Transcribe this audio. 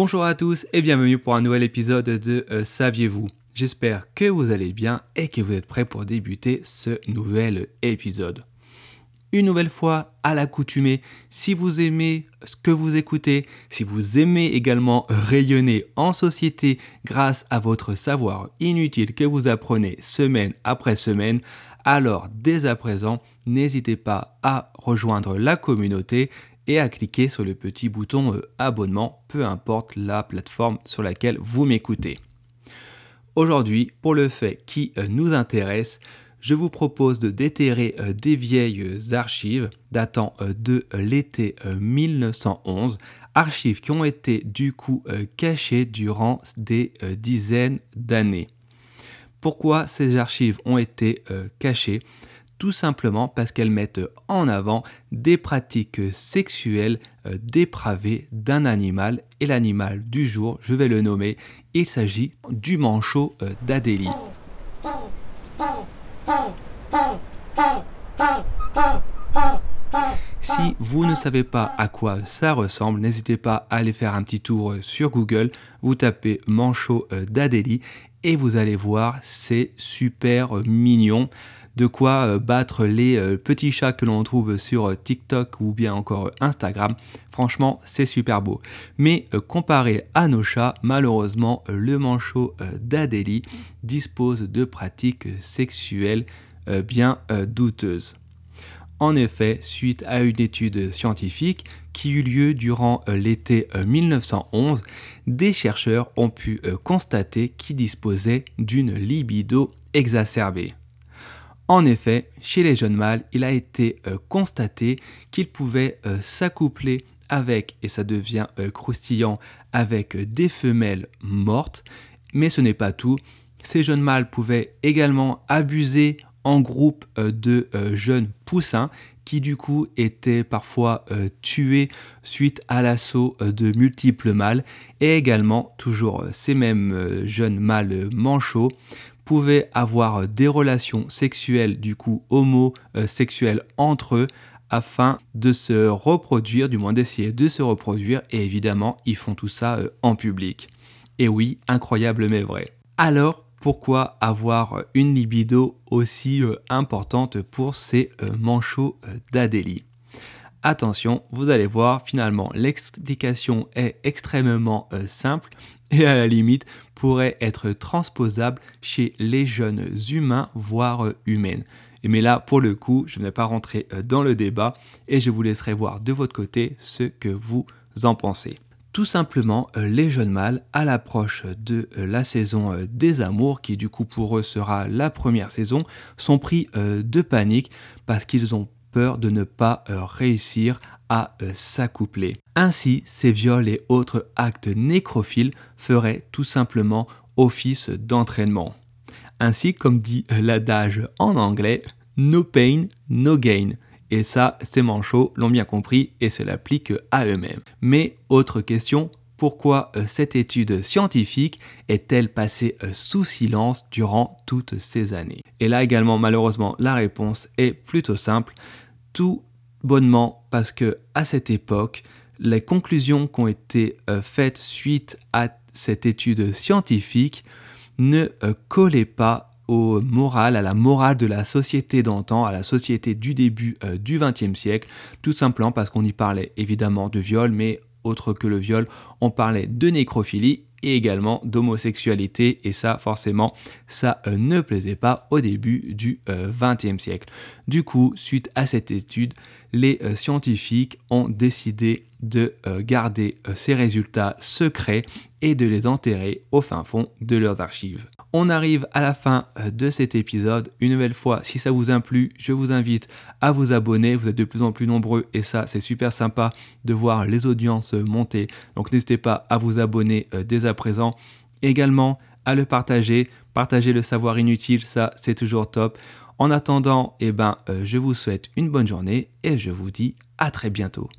Bonjour à tous et bienvenue pour un nouvel épisode de euh, Saviez-vous? J'espère que vous allez bien et que vous êtes prêts pour débuter ce nouvel épisode. Une nouvelle fois, à l'accoutumée, si vous aimez ce que vous écoutez, si vous aimez également rayonner en société grâce à votre savoir inutile que vous apprenez semaine après semaine, alors dès à présent, n'hésitez pas à rejoindre la communauté et à cliquer sur le petit bouton euh, abonnement, peu importe la plateforme sur laquelle vous m'écoutez. Aujourd'hui, pour le fait qui euh, nous intéresse, je vous propose de déterrer euh, des vieilles archives datant de l'été 1911, archives qui ont été du coup cachées durant des dizaines d'années. Pourquoi ces archives ont été cachées? Tout simplement parce qu'elles mettent en avant des pratiques sexuelles euh, dépravées d'un animal et l'animal du jour, je vais le nommer, il s'agit du manchot euh, d'Adélie. Si vous ne savez pas à quoi ça ressemble, n'hésitez pas à aller faire un petit tour euh, sur Google, vous tapez manchot d'Adélie et vous allez voir, c'est super mignon de quoi euh, battre les euh, petits chats que l'on trouve sur euh, TikTok ou bien encore Instagram. Franchement, c'est super beau. Mais comparé à nos chats, malheureusement, le manchot d'Adélie dispose de pratiques sexuelles bien douteuses. En effet, suite à une étude scientifique qui eut lieu durant l'été 1911, des chercheurs ont pu constater qu'il disposait d'une libido exacerbée. En effet, chez les jeunes mâles, il a été euh, constaté qu'ils pouvaient euh, s'accoupler avec, et ça devient euh, croustillant, avec des femelles mortes. Mais ce n'est pas tout. Ces jeunes mâles pouvaient également abuser en groupe de jeunes poussins qui du coup étaient parfois tués suite à l'assaut de multiples mâles et également toujours ces mêmes jeunes mâles manchots pouvaient avoir des relations sexuelles, du coup homosexuelles entre eux, afin de se reproduire, du moins d'essayer de se reproduire, et évidemment, ils font tout ça euh, en public. Et oui, incroyable mais vrai. Alors, pourquoi avoir une libido aussi euh, importante pour ces euh, manchots d'Adélie Attention, vous allez voir, finalement, l'explication est extrêmement simple et à la limite pourrait être transposable chez les jeunes humains, voire humaines. Mais là, pour le coup, je ne vais pas rentrer euh, dans le débat et je vous laisserai voir de votre côté ce que vous en pensez. Tout simplement, euh, les jeunes mâles, à l'approche de euh, la saison des amours, qui du coup pour eux sera la première saison, sont pris de panique parce qu'ils ont peur de ne pas réussir à s'accoupler. Ainsi, ces viols et autres actes nécrophiles feraient tout simplement office d'entraînement. Ainsi, comme dit l'adage en anglais, no pain, no gain. Et ça, ces manchots l'ont bien compris et se l'appliquent à eux-mêmes. Mais autre question, pourquoi euh, cette étude scientifique est-elle passée euh, sous silence durant toutes ces années? Et là également, malheureusement, la réponse est plutôt simple. Tout bonnement parce que à cette époque, les conclusions qui ont été euh, faites suite à cette étude scientifique ne collaient pas au moral, à la morale de la société d'antan, à la société du début euh, du XXe siècle, tout simplement parce qu'on y parlait évidemment de viol, mais autre que le viol, on parlait de nécrophilie et également d'homosexualité et ça forcément ça ne plaisait pas au début du XXe siècle. Du coup, suite à cette étude, les euh, scientifiques ont décidé de euh, garder euh, ces résultats secrets et de les enterrer au fin fond de leurs archives. On arrive à la fin de cet épisode. Une nouvelle fois, si ça vous a plu, je vous invite à vous abonner. Vous êtes de plus en plus nombreux et ça, c'est super sympa de voir les audiences monter. Donc n'hésitez pas à vous abonner dès à présent. Également à le partager. Partager le savoir inutile, ça, c'est toujours top. En attendant, eh ben, euh, je vous souhaite une bonne journée et je vous dis à très bientôt.